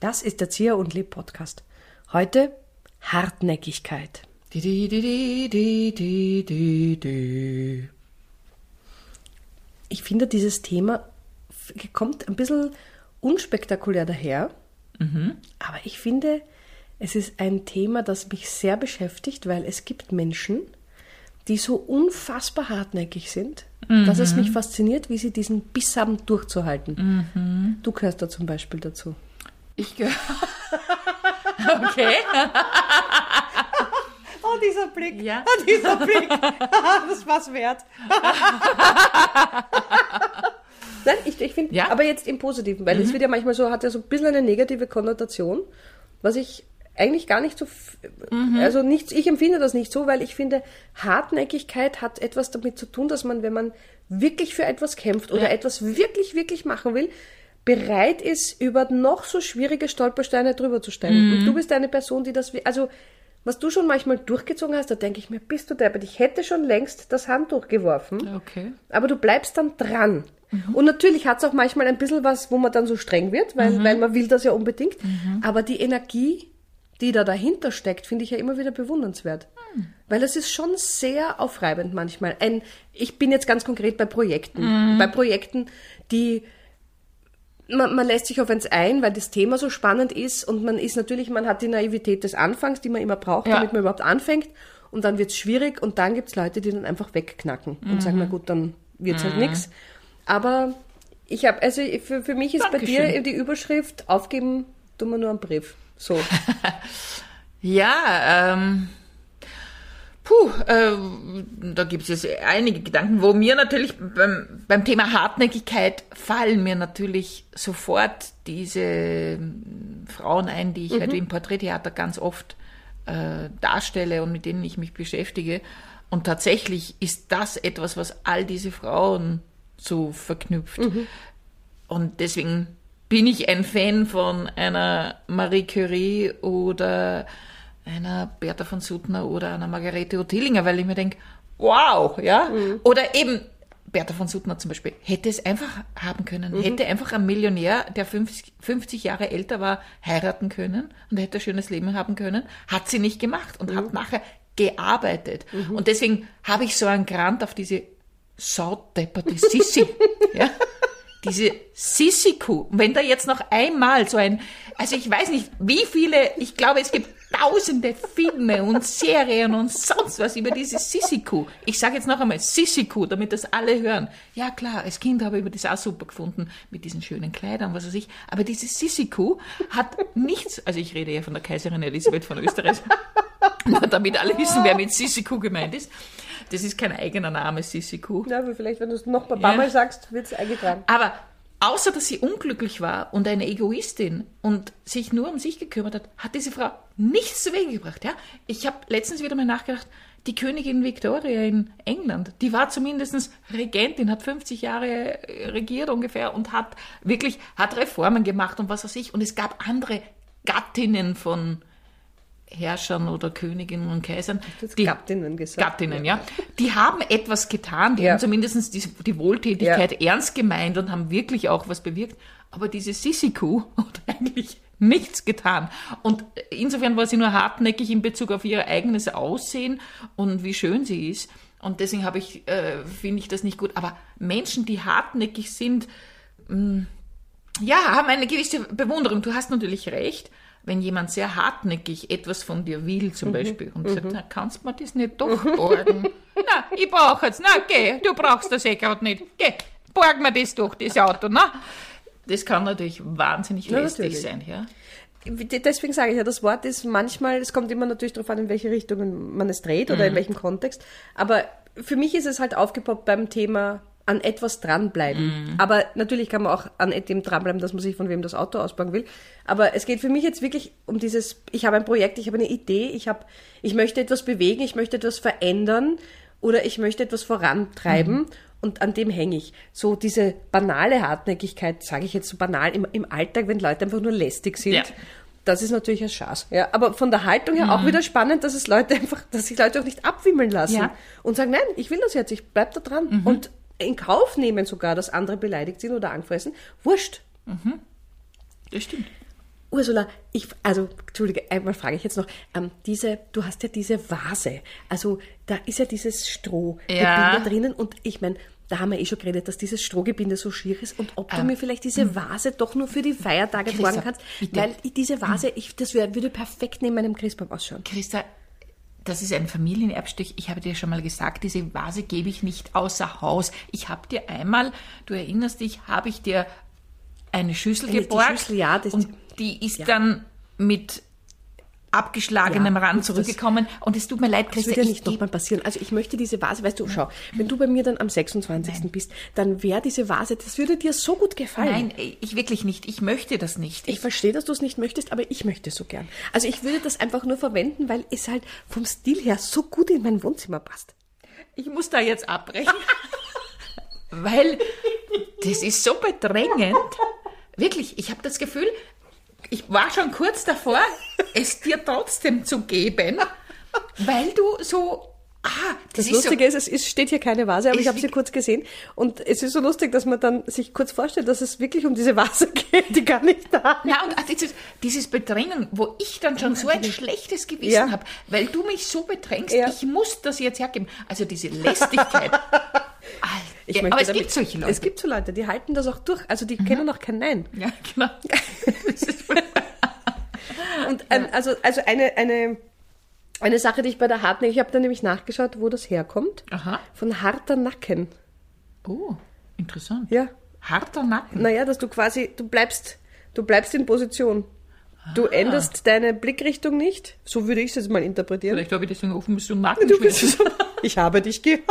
Das ist der Zier und Leb Podcast. Heute Hartnäckigkeit. Ich finde, dieses Thema kommt ein bisschen unspektakulär daher, mhm. aber ich finde, es ist ein Thema, das mich sehr beschäftigt, weil es gibt Menschen, die so unfassbar hartnäckig sind, mhm. dass es mich fasziniert, wie sie diesen Biss haben, durchzuhalten. Mhm. Du gehörst da zum Beispiel dazu. Ich gehöre. okay. oh, dieser Blick. Ja. Oh, dieser Blick. das war's wert. Nein, ich, ich finde, ja? aber jetzt im Positiven, weil mhm. es wird ja manchmal so, hat ja so ein bisschen eine negative Konnotation, was ich eigentlich gar nicht so, mhm. also nichts, ich empfinde das nicht so, weil ich finde, Hartnäckigkeit hat etwas damit zu tun, dass man, wenn man wirklich für etwas kämpft oder ja. etwas wirklich, wirklich machen will, bereit ist, über noch so schwierige Stolpersteine drüber zu steigen. Mhm. Und du bist eine Person, die das, also, was du schon manchmal durchgezogen hast, da denke ich mir, bist du deppert, ich hätte schon längst das Handtuch geworfen. Okay. Aber du bleibst dann dran. Mhm. Und natürlich hat es auch manchmal ein bisschen was, wo man dann so streng wird, weil, mhm. weil man will das ja unbedingt. Mhm. Aber die Energie, die da dahinter steckt, finde ich ja immer wieder bewundernswert. Hm. Weil es ist schon sehr aufreibend manchmal. Ein, ich bin jetzt ganz konkret bei Projekten. Mhm. Bei Projekten, die man, man lässt sich auf eins ein, weil das Thema so spannend ist und man ist natürlich, man hat die Naivität des Anfangs, die man immer braucht, ja. damit man überhaupt anfängt. Und dann wird es schwierig und dann gibt es Leute, die dann einfach wegknacken mhm. und sagen, na gut, dann wird es halt mhm. halt nichts. Aber ich habe, also für, für mich ist Dankeschön. bei dir die Überschrift, aufgeben tun wir nur einen Brief. So. ja, ähm, puh, äh, da gibt es jetzt einige Gedanken, wo mir natürlich beim, beim Thema Hartnäckigkeit fallen mir natürlich sofort diese ähm, Frauen ein, die ich halt mhm. halt im Porträttheater ganz oft äh, darstelle und mit denen ich mich beschäftige. Und tatsächlich ist das etwas, was all diese Frauen so verknüpft. Mhm. Und deswegen bin ich ein Fan von einer Marie Curie oder einer Bertha von Suttner oder einer Margarete Ottilinger, weil ich mir denke, wow, ja. Mhm. Oder eben Bertha von Suttner zum Beispiel, hätte es einfach haben können, mhm. hätte einfach ein Millionär, der 50, 50, Jahre älter war, heiraten können und hätte ein schönes Leben haben können, hat sie nicht gemacht und mhm. hat nachher gearbeitet. Mhm. Und deswegen habe ich so einen Grant auf diese saudepperte Sissi. ja? Diese Sissy-Kuh. Wenn da jetzt noch einmal so ein, also ich weiß nicht, wie viele, ich glaube, es gibt tausende Filme und Serien und sonst was über diese Sissy-Kuh. Ich sage jetzt noch einmal Sissy-Kuh, damit das alle hören. Ja klar, als Kind habe ich das auch super gefunden, mit diesen schönen Kleidern, was weiß ich. Aber diese Sissy-Kuh hat nichts, also ich rede ja von der Kaiserin Elisabeth von Österreich, damit alle wissen, wer mit Sissy-Kuh gemeint ist. Das ist kein eigener Name, Sissy-Kuh. Ja, aber vielleicht, wenn du es noch ein paar Mal sagst, wird es eingetragen. Aber außer dass sie unglücklich war und eine Egoistin und sich nur um sich gekümmert hat, hat diese Frau nichts zu Wege gebracht. Ja? Ich habe letztens wieder mal nachgedacht, die Königin Victoria in England, die war zumindest Regentin, hat 50 Jahre regiert ungefähr und hat wirklich, hat Reformen gemacht und was weiß ich. Und es gab andere Gattinnen von Herrschern oder Königinnen und Kaisern. Die, Gattinnen gesagt. Gattinnen, ja. Die haben etwas getan, die ja. haben zumindest die, die Wohltätigkeit ja. ernst gemeint und haben wirklich auch was bewirkt. Aber diese Sissy-Kuh hat eigentlich nichts getan. Und insofern war sie nur hartnäckig in Bezug auf ihr eigenes Aussehen und wie schön sie ist. Und deswegen habe ich, äh, finde ich das nicht gut. Aber Menschen, die hartnäckig sind, mh, mm, ja, haben eine gewisse Bewunderung. Du hast natürlich recht wenn jemand sehr hartnäckig etwas von dir will, zum mhm. Beispiel, und mhm. sagt, na, kannst du mir das nicht doch borgen? na, ich brauche jetzt, na, geh, du brauchst das eh gerade nicht, geh, borg mir das doch, das Auto, na. Das kann natürlich wahnsinnig ja, lästig natürlich. sein, ja. Deswegen sage ich ja, das Wort ist manchmal, es kommt immer natürlich darauf an, in welche Richtung man es dreht oder mhm. in welchem Kontext, aber für mich ist es halt aufgepoppt beim Thema an etwas dranbleiben. Mhm. Aber natürlich kann man auch an dem dranbleiben, dass man sich von wem das Auto ausbauen will. Aber es geht für mich jetzt wirklich um dieses, ich habe ein Projekt, ich habe eine Idee, ich habe, ich möchte etwas bewegen, ich möchte etwas verändern oder ich möchte etwas vorantreiben. Mhm. Und an dem hänge ich. So diese banale Hartnäckigkeit, sage ich jetzt so banal im, im Alltag, wenn Leute einfach nur lästig sind. Ja. Das ist natürlich ein Schatz. Ja, aber von der Haltung her mhm. auch wieder spannend, dass es Leute einfach, dass sich Leute auch nicht abwimmeln lassen ja. und sagen, nein, ich will das jetzt, ich bleib da dran. Mhm. Und in Kauf nehmen sogar, dass andere beleidigt sind oder angefressen. Wurscht. Das stimmt. Ursula, ich, also, Entschuldige, einmal frage ich jetzt noch, ähm, diese, du hast ja diese Vase, also da ist ja dieses Strohgebinde Ja. drinnen und ich meine, da haben wir eh schon geredet, dass dieses Strohgebinde so schier ist und ob du mir vielleicht diese Vase doch nur für die Feiertage Christa, borgen kannst, bitte. weil diese Vase, ich, das wär, würde perfekt neben meinem Christbaum ausschauen. Christa, das ist ein Familienerbstück. Ich habe dir schon mal gesagt, diese Vase gebe ich nicht außer Haus. Ich habe dir einmal, du erinnerst dich, habe ich dir eine Schüssel Eine- die geborgt Schüssel, ja, das- und die ist dann mit abgeschlagenem Ja, Rand gut, das- zurückgekommen. Und es tut mir leid, Das Christa, wird ja ich nicht nochmal passieren. Also ich möchte diese Vase, weißt du, schau, wenn du bei mir dann am 26. bist, dann wäre diese Vase, das würde dir so gut gefallen. Nein, ich wirklich nicht. Ich möchte das nicht. Ich verstehe, dass du es nicht möchtest, aber ich möchte es so gern. Also ich würde das einfach nur verwenden, weil es halt vom Stil her so gut in mein Wohnzimmer passt. Ich muss da jetzt abbrechen, weil das ist so bedrängend. Wirklich, ich habe das Gefühl, ich war schon kurz davor, es dir trotzdem zu geben, weil du so. Ah, das, Das, ist Lustige ist, es ist, steht hier keine Vase, aber ich habe sie kurz gesehen. Und es ist so lustig, dass man dann sich kurz vorstellt, dass es wirklich um diese Vase geht, die gar nicht da ist. so. Na, und dieses, dieses Bedrängen, wo ich dann schon so ein schlechtes Gewissen Ja. habe, weil du mich so bedrängst, Ja. ich muss das jetzt hergeben. Also diese Lästigkeit. Alter, ja, aber es damit- gibt solche Leute. Es gibt so Leute, die halten das auch durch. Also die kennen auch kein Nein. ja, genau. Das Und ähm, also, also eine, eine, eine Sache, die ich bei der Hartnäck, ich habe da nämlich nachgeschaut, wo das herkommt. Aha. Von harter Nacken. Oh, interessant. Ja. Harter Nacken. Naja, dass du quasi, du bleibst, du bleibst in Position. Du Ah. änderst deine Blickrichtung nicht. So würde ich es jetzt mal interpretieren. Vielleicht habe ich deswegen offen bist du Nacken. Du bist so, ich habe dich geheilt.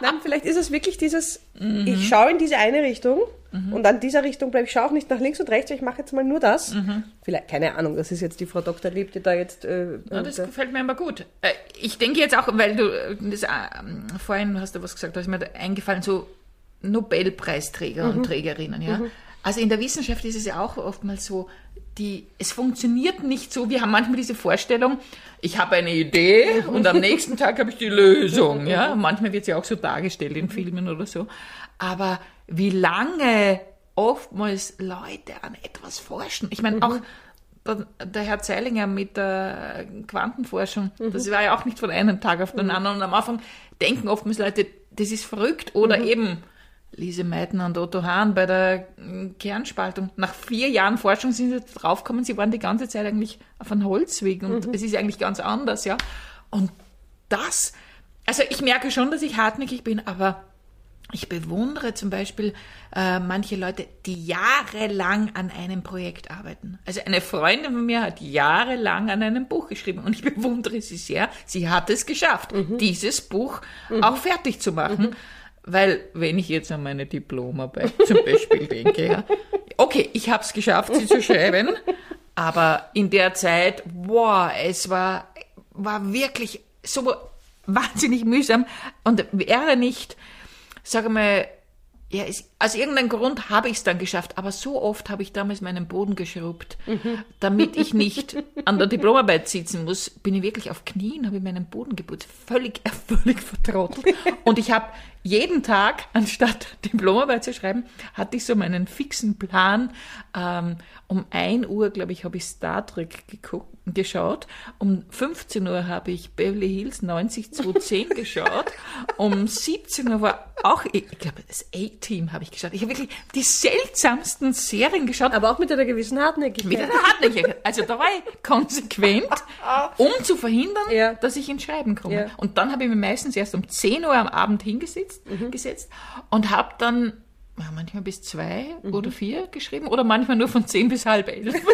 Nein, vielleicht ist es wirklich dieses, Mhm. ich schaue in diese eine Richtung und an dieser Richtung bleibe ich, schaue auch nicht nach links und rechts, ich mache jetzt mal nur das. Mhm. Vielleicht, keine Ahnung, das ist jetzt die Frau Dr. Lieb, die da jetzt... Äh, Ja, das äh, gefällt mir aber gut. Äh, Ich denke jetzt auch, weil du äh, das, ähm, vorhin hast du was gesagt, da ist mir eingefallen, so Nobelpreisträger Mhm. und Trägerinnen, ja. Also in der Wissenschaft ist es ja auch oftmals so, die, es funktioniert nicht so. Wir haben manchmal diese Vorstellung, ich habe eine Idee und am nächsten Tag habe ich die Lösung, ja. Manchmal wird es ja auch so dargestellt in Filmen oder so. Aber wie lange oftmals Leute an etwas forschen. Ich meine, auch der, Herr Zeilinger mit der Quantenforschung, das war ja auch nicht von einem Tag auf den anderen. Und am Anfang denken oftmals Leute, das ist verrückt. Oder eben Lise Meitner und Otto Hahn bei der Kernspaltung. Nach vier Jahren Forschung sind sie draufgekommen, sie waren die ganze Zeit eigentlich auf einem Holzweg und es ist eigentlich ganz anders, ja. Und das, also ich merke schon, dass ich hartnäckig bin, aber ich bewundere zum Beispiel äh, manche Leute, die jahrelang an einem Projekt arbeiten. Also eine Freundin von mir hat jahrelang an einem Buch geschrieben und ich bewundere sie sehr. Sie hat es geschafft, dieses Buch auch fertig zu machen. Weil, wenn ich jetzt an meine Diplomarbeit zum Beispiel denke, ja, okay, ich habe es geschafft, sie zu schreiben, aber in der Zeit, boah, es war, war wirklich so wahnsinnig mühsam und wäre nicht, sage mal, ja, es, aus irgendeinem Grund habe ich es dann geschafft, aber so oft habe ich damals meinen Boden geschrubbt, damit ich nicht an der Diplomarbeit sitzen muss, bin ich wirklich auf Knien, habe ich meinen Boden geputzt, völlig, völlig vertrottelt. Und ich habe jeden Tag, anstatt Diplomarbeit zu schreiben, hatte ich so meinen fixen Plan. Ähm, um 1 Uhr, glaube ich, habe ich Star Trek geguckt, geschaut. Um 15 Uhr habe ich Beverly Hills 90210 geschaut. Um 17 Uhr war auch, ich glaube, das A-Team habe ich geschaut. Ich habe wirklich die seltsamsten Serien geschaut. aber auch mit einer gewissen Hartnäckigkeit. Mit einer Hartnäckigkeit. Also da war ich konsequent, um zu verhindern, Ja. dass ich ins Schreiben komme. Ja. Und dann habe ich mich meistens erst um 10 Uhr am Abend hingesetzt gesetzt und habe dann manchmal bis zwei oder vier geschrieben oder manchmal nur von zehn bis halb elf.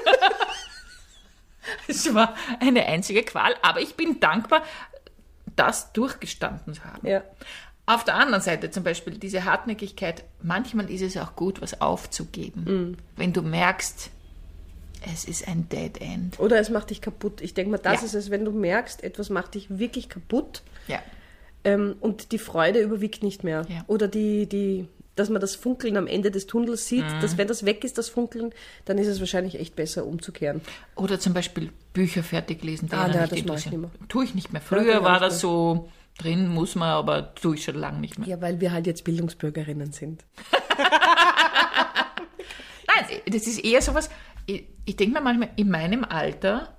es war eine einzige Qual, aber ich bin dankbar, das durchgestanden zu haben. Ja. Auf der anderen Seite zum Beispiel diese Hartnäckigkeit, manchmal ist es auch gut, was aufzugeben. Wenn du merkst, es ist ein Dead End. Oder es macht dich kaputt. Ich denke mal, das Ja. ist es, wenn du merkst, etwas macht dich wirklich kaputt Ja. Ähm, und die Freude überwiegt nicht mehr. Ja. Oder die, die, dass man das Funkeln am Ende des Tunnels sieht, Mhm. dass wenn das weg ist, das Funkeln, dann ist es wahrscheinlich echt besser umzukehren. Oder zum Beispiel Bücher fertig lesen, die Ah, nein, nicht das ich nicht Tue ich nicht mehr. Ja, Früher genau, war das so, Drin muss man, aber tue ich schon lange nicht mehr. Ja, weil wir halt jetzt Bildungsbürgerinnen sind. Nein, das ist eher sowas, ich, ich denke mir manchmal, in meinem Alter,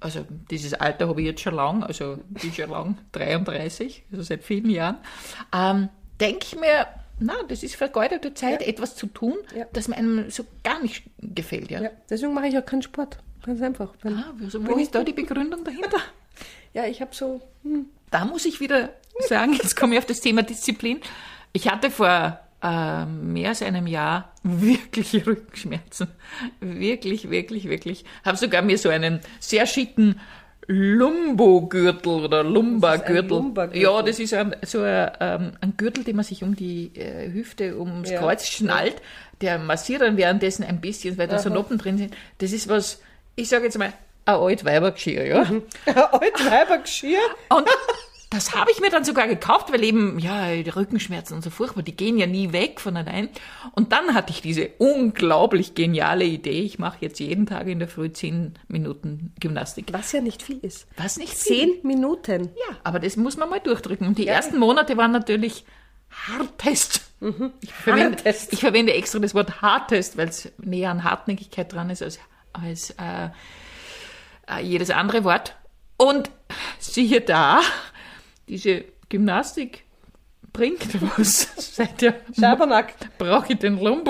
also dieses Alter habe ich jetzt schon lang, also bin schon lang 33, also seit vielen Jahren, ähm, denke ich mir, na, das ist vergeudete Zeit, Ja. etwas zu tun, Ja. das einem so gar nicht gefällt. Ja, Ja, deswegen mache ich auch keinen Sport. Ganz einfach. Weil, Ah, also wo ist da die Begründung dahinter? ja, ich habe so, hm, Da muss ich wieder sagen, jetzt komme ich auf das Thema Disziplin. Ich hatte vor äh, mehr als einem Jahr wirkliche Rückenschmerzen. Wirklich, wirklich, wirklich. Habe sogar mir so einen sehr schicken Lumbo-Gürtel oder Lumba-Gürtel. Lumba-Gürtel? Ja, das ist ein, so ein, ähm, ein Gürtel, den man sich um die äh, Hüfte, ums Ja. Kreuz schnallt. Der massiert dann währenddessen ein bisschen, weil da so Aha. Noppen drin sind. Das ist was, ich sage jetzt mal, ein Altweibergeschirr, ja. Altweibergeschirr. Und das habe ich mir dann sogar gekauft, weil eben, ja, die Rückenschmerzen und so furchtbar, die gehen ja nie weg von allein. Und dann hatte ich diese unglaublich geniale Idee, ich mache jetzt jeden Tag in der Früh zehn Minuten Gymnastik. Was ja nicht viel ist. Was nicht viel. Zehn Minuten. Ja, aber das muss man mal durchdrücken. Und die Ja. ersten Monate waren natürlich Hartest. Ich, verwende, Hartest. ich verwende extra das Wort Hartest, weil es näher an Hartnäckigkeit dran ist als, als äh, äh, jedes andere Wort. Und siehe da, diese Gymnastik bringt was. Seit der Schabernack. brauche ich den mehr.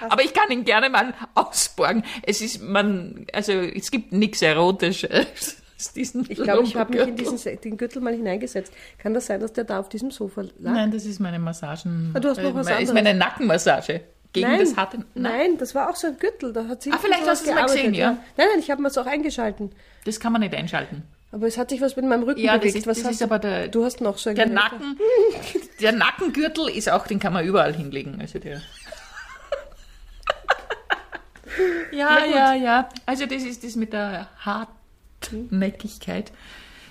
Aber ich kann ihn gerne mal ausborgen. Es ist, man, also es gibt nichts Erotisches diesen Ich glaube, ich habe mich in diesen den Gürtel mal hineingesetzt. Kann das sein, dass der da auf diesem Sofa lag? Nein, das ist meine Massagen. Ah, du hast noch was äh, ist anderes. meine Nackenmassage. Gegen nein, das harte. nein, das war auch so ein Gürtel. Da hat sie Ah, vielleicht hast du es mal gesehen, ja. Nein, nein, ich habe mir es auch eingeschalten. Das kann man nicht einschalten. Aber es hat sich was mit meinem Rücken Ja, bewegt. ist, was das hast ist du? aber der, du hast noch so ein der. Nacken. Der Nackengürtel ist auch, den kann man überall hinlegen. Also der. Ja, ja, ja. Also das ist das mit der Hartnäckigkeit.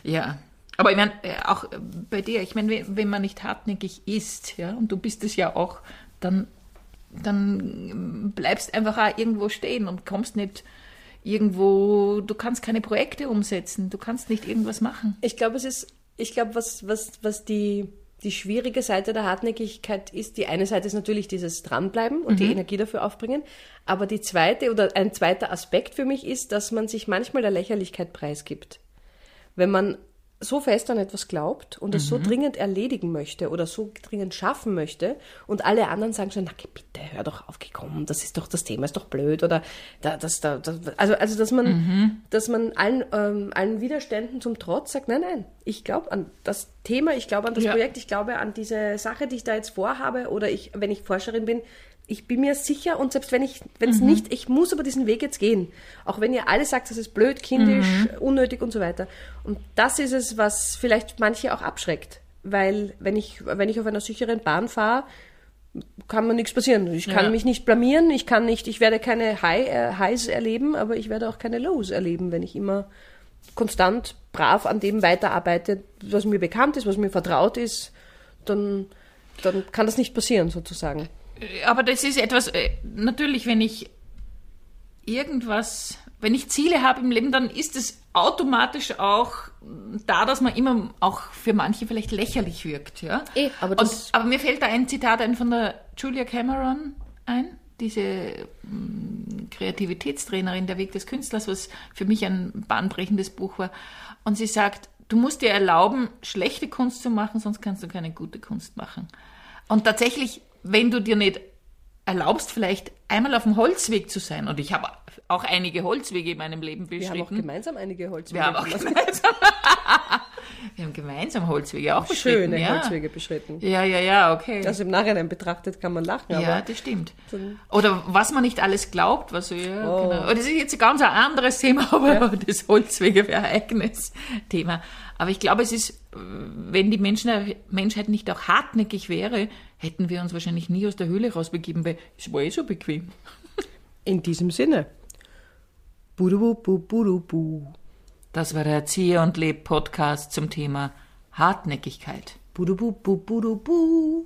Ja. Aber ich meine, äh, auch bei dir, ich meine, wenn- man nicht hartnäckig ist, ja, und du bist es ja auch, dann, dann bleibst einfach auch irgendwo stehen und kommst nicht irgendwo, du kannst keine Projekte umsetzen, du kannst nicht irgendwas machen. Ich glaube, es ist, ich glaube, was, was, was die, die schwierige Seite der Hartnäckigkeit ist, die eine Seite ist natürlich dieses Dranbleiben und die Energie dafür aufbringen. Aber die zweite oder ein zweiter Aspekt für mich ist, dass man sich manchmal der Lächerlichkeit preisgibt. Wenn man so fest an etwas glaubt und es so dringend erledigen möchte oder so dringend schaffen möchte und alle anderen sagen schon, na bitte, hör doch auf, geh komm, das ist doch, das Thema ist doch blöd oder da, das, da, das, also, also, dass man, dass man allen, ähm, allen Widerständen zum Trotz sagt, nein, nein, ich glaube an das Thema, ich glaube an das Ja. Projekt, ich glaube an diese Sache, die ich da jetzt vorhabe oder ich, wenn ich Forscherin bin, ich bin mir sicher und selbst wenn ich, wenn es nicht, ich muss aber diesen Weg jetzt gehen. Auch wenn ihr alle sagt, das ist blöd, kindisch, unnötig und so weiter. Und das ist es, was vielleicht manche auch abschreckt. Weil wenn ich, wenn ich auf einer sicheren Bahn fahre, kann mir nichts passieren. Ich kann Ja. mich nicht blamieren, ich kann nicht, ich werde keine High, äh, Highs erleben, aber ich werde auch keine Lows erleben, wenn ich immer konstant brav an dem weiterarbeite, was mir bekannt ist, was mir vertraut ist, dann, dann kann das nicht passieren, sozusagen. Aber das ist etwas, äh, natürlich, wenn ich irgendwas, wenn ich Ziele habe im Leben, dann ist es automatisch auch da, dass man immer auch für manche vielleicht lächerlich wirkt. Ja? Eh, aber Und, aber mir fällt da ein Zitat ein von der Julia Cameron ein, diese mm, Kreativitätstrainerin, der Weg des Künstlers, was für mich ein bahnbrechendes Buch war. Und sie sagt, du musst dir erlauben, schlechte Kunst zu machen, sonst kannst du keine gute Kunst machen. Und tatsächlich, wenn du dir nicht erlaubst, vielleicht einmal auf dem Holzweg zu sein, und ich habe auch einige Holzwege in meinem Leben Wir haben auch beschritten. gemeinsam einige Holzwege. Wir haben auch gemeinsam, wir haben gemeinsam Holzwege auch beschritten. schöne ja. Holzwege beschritten. Ja, ja, ja, okay. Also im Nachhinein betrachtet kann man lachen, ja, das stimmt. Oder was man nicht alles glaubt, was so, ja, Oh. genau. Und das ist jetzt ein ganz anderes Thema, aber das Holzwege wäre ein eigenes Thema. Aber ich glaube, es ist, wenn die Menschen, Menschheit nicht auch hartnäckig wäre, hätten wir uns wahrscheinlich nie aus der Höhle rausbegeben, weil es war eh so bequem. in diesem Sinne. Budubu, bu, budubu. Das war der Erzieher und Leb Podcast zum Thema Hartnäckigkeit. Budubu, bu, budubu.